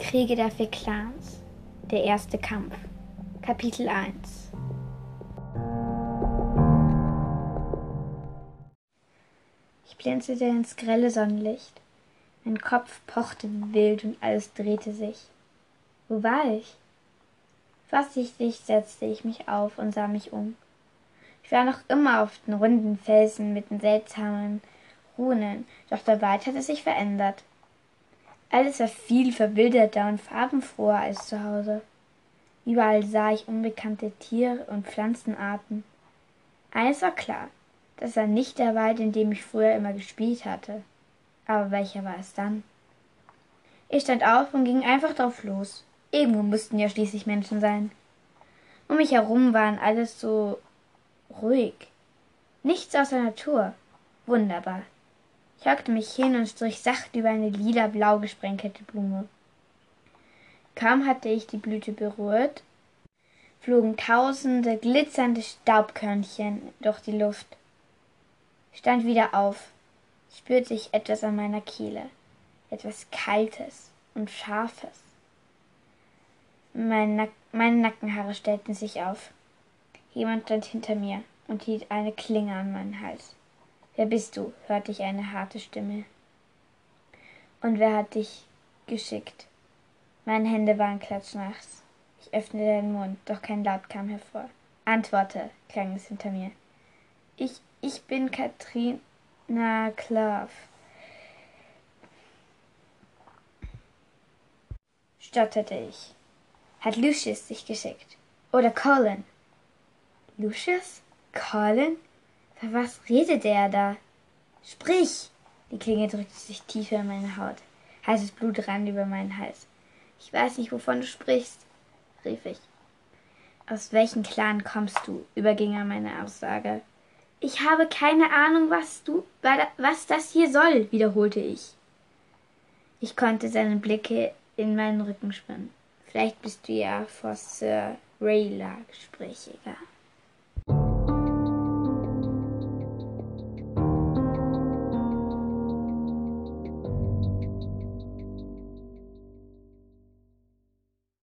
Kriege der vier Clans. Der erste Kampf. Kapitel 1 Ich blinzelte ins grelle Sonnenlicht. Mein Kopf pochte wild und alles drehte sich. Wo war ich? Vorsichtig setzte ich mich auf und sah mich um. Ich war noch immer auf den runden Felsen mit den seltsamen Runen, doch der Wald hatte sich verändert. Alles war viel verwilderter und farbenfroher als zu Hause. Überall sah ich unbekannte Tier- und Pflanzenarten. Eines war klar, das war nicht der Wald, in dem ich früher immer gespielt hatte. Aber welcher war es dann? Ich stand auf und ging einfach drauf los. Irgendwo mussten ja schließlich Menschen sein. Um mich herum waren alles so ruhig. Nichts außer Natur. Wunderbar. Ich hockte mich hin und strich sacht über eine lila-blau gesprenkelte Blume. Kaum hatte ich die Blüte berührt, flogen tausende glitzernde Staubkörnchen durch die Luft. Ich stand wieder auf, spürte ich etwas an meiner Kehle, etwas Kaltes und Scharfes. Mein Nack meine Nackenhaare stellten sich auf. Jemand stand hinter mir und hielt eine Klinge an meinen Hals. Wer bist du? hörte ich eine harte Stimme. Und wer hat dich geschickt? Meine Hände waren klatschnass. Ich öffnete den Mund, doch kein Laut kam hervor. Antworte, klang es hinter mir. Ich, ich bin Katrina Klav. stotterte ich. Hat Lucius dich geschickt? Oder Colin? Lucius? Colin? Was redet er da? Sprich! Die Klinge drückte sich tiefer in meine Haut. Heißes Blut rann über meinen Hals. Ich weiß nicht, wovon du sprichst, rief ich. Aus welchem Clan kommst du? überging er meine Aussage. Ich habe keine Ahnung, was du, was das hier soll, wiederholte ich. Ich konnte seine Blicke in meinen Rücken spannen. Vielleicht bist du ja vor Sir Rayla gesprächiger.